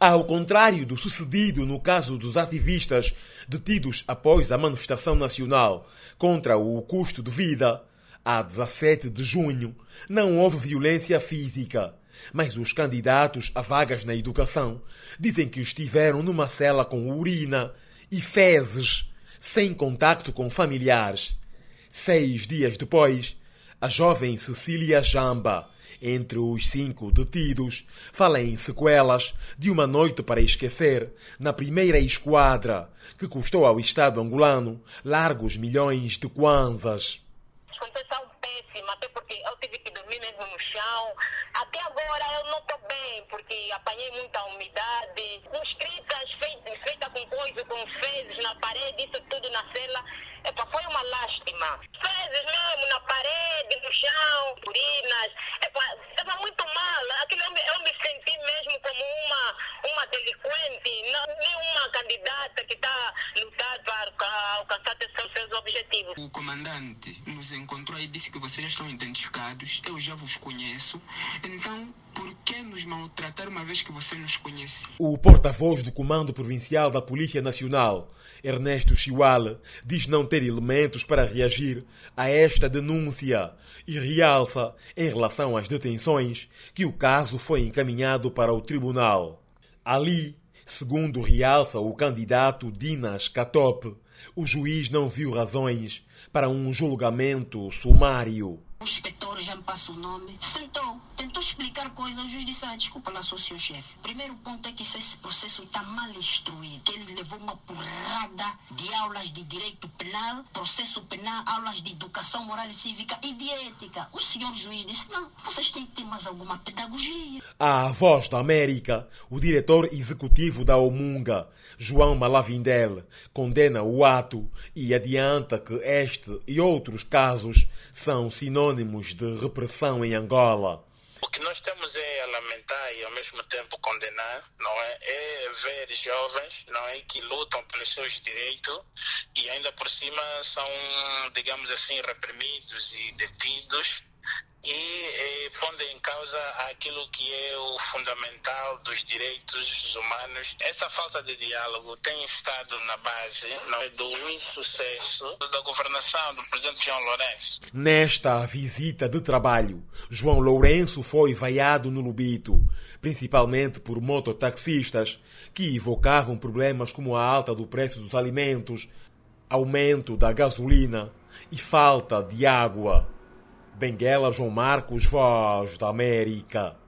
Ao contrário do sucedido no caso dos ativistas detidos após a manifestação nacional contra o custo de vida, a 17 de junho, não houve violência física. Mas os candidatos a vagas na educação dizem que estiveram numa cela com urina e fezes, sem contacto com familiares. Seis dias depois, a jovem Cecília Jamba, entre os cinco detidos, fala em sequelas de uma noite para esquecer na primeira esquadra, que custou ao Estado angolano largos milhões de kwanzas. Sensação péssima, até porque eu tive que dormir mesmo no chão. Até agora eu não estou bem, porque apanhei muita umidade. Escritas feitas feita com coisa, com fezes na parede, isso tudo na cela. Epa, foi uma lástima. Fezes mesmo na parede, no chão, urinas. Epa, estava muito mal. Aquilo eu eu me senti mesmo como uma, uma delinquente, não, nem uma candidata que está lutar para alcançar objetivos. O comandante nos encontrou e disse que vocês já estão identificados, eu já vos conheço, então por que nos maltratar uma vez que você nos conhece? O porta-voz do Comando Provincial da Polícia Nacional, Ernesto Chiwale, diz não ter elementos para reagir a esta denúncia e realça, em relação às detenções, que o caso foi encaminhado para o tribunal. Ali, segundo realça o candidato Dinas Katop, o juiz não viu razões para um julgamento sumário. Já me passa o nome. Sentou, tentou explicar coisas. O juiz disse: ah, desculpa lá, sou seu chefe. Primeiro ponto é que esse processo está mal instruído. Ele levou uma porrada de aulas de direito penal, processo penal, aulas de educação moral e cívica e de ética. O senhor juiz disse: não, vocês têm que ter mais alguma pedagogia. A voz da América, o diretor executivo da Omunga, João Malavindel, condena o ato e adianta que este e outros casos são sinônimos de repressão em Angola. O que nós temos é a lamentar e ao mesmo tempo condenar, não é? É ver jovens, não é, que lutam pelos seus direitos e ainda por cima são, digamos assim, reprimidos e detidos e eh, pondo em causa aquilo que é o fundamental dos direitos humanos. Essa falta de diálogo tem estado na base é, do insucesso da governação do presidente João Lourenço. Nesta visita de trabalho, João Lourenço foi vaiado no Lubito, principalmente por mototaxistas que evocavam problemas como a alta do preço dos alimentos, aumento da gasolina e falta de água. Benguela João Marcos, Voz da América.